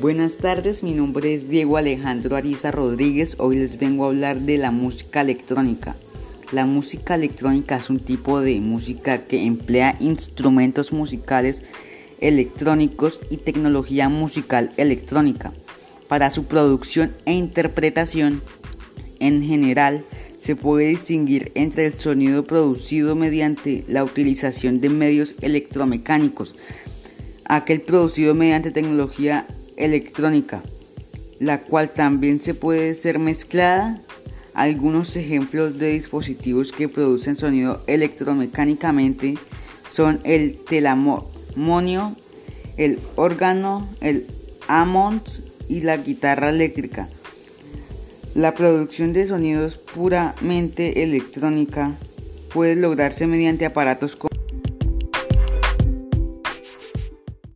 Buenas tardes, mi nombre es Diego Alejandro Ariza Rodríguez. Hoy les vengo a hablar de la música electrónica. La música electrónica es un tipo de música que emplea instrumentos musicales electrónicos y tecnología musical electrónica. Para su producción e interpretación, en general, se puede distinguir entre el sonido producido mediante la utilización de medios electromecánicos, aquel producido mediante tecnología electrónica, la cual también se puede ser mezclada. Algunos ejemplos de dispositivos que producen sonido electromecánicamente son el telamonio, el órgano, el amont y la guitarra eléctrica. La producción de sonidos puramente electrónica puede lograrse mediante aparatos como